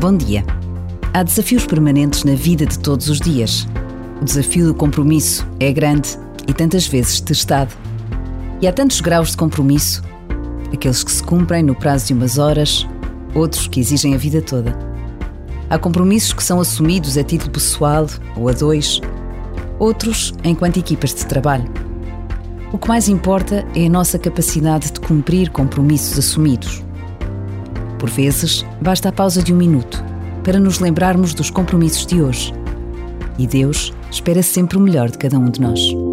Bom dia. Há desafios permanentes na vida de todos os dias. O desafio do compromisso é grande e tantas vezes testado. E há tantos graus de compromisso: aqueles que se cumprem no prazo de umas horas, outros que exigem a vida toda. Há compromissos que são assumidos a título pessoal ou a dois, outros enquanto equipas de trabalho. O que mais importa é a nossa capacidade de cumprir compromissos assumidos. Por vezes, basta a pausa de um minuto para nos lembrarmos dos compromissos de hoje. E Deus espera sempre o melhor de cada um de nós.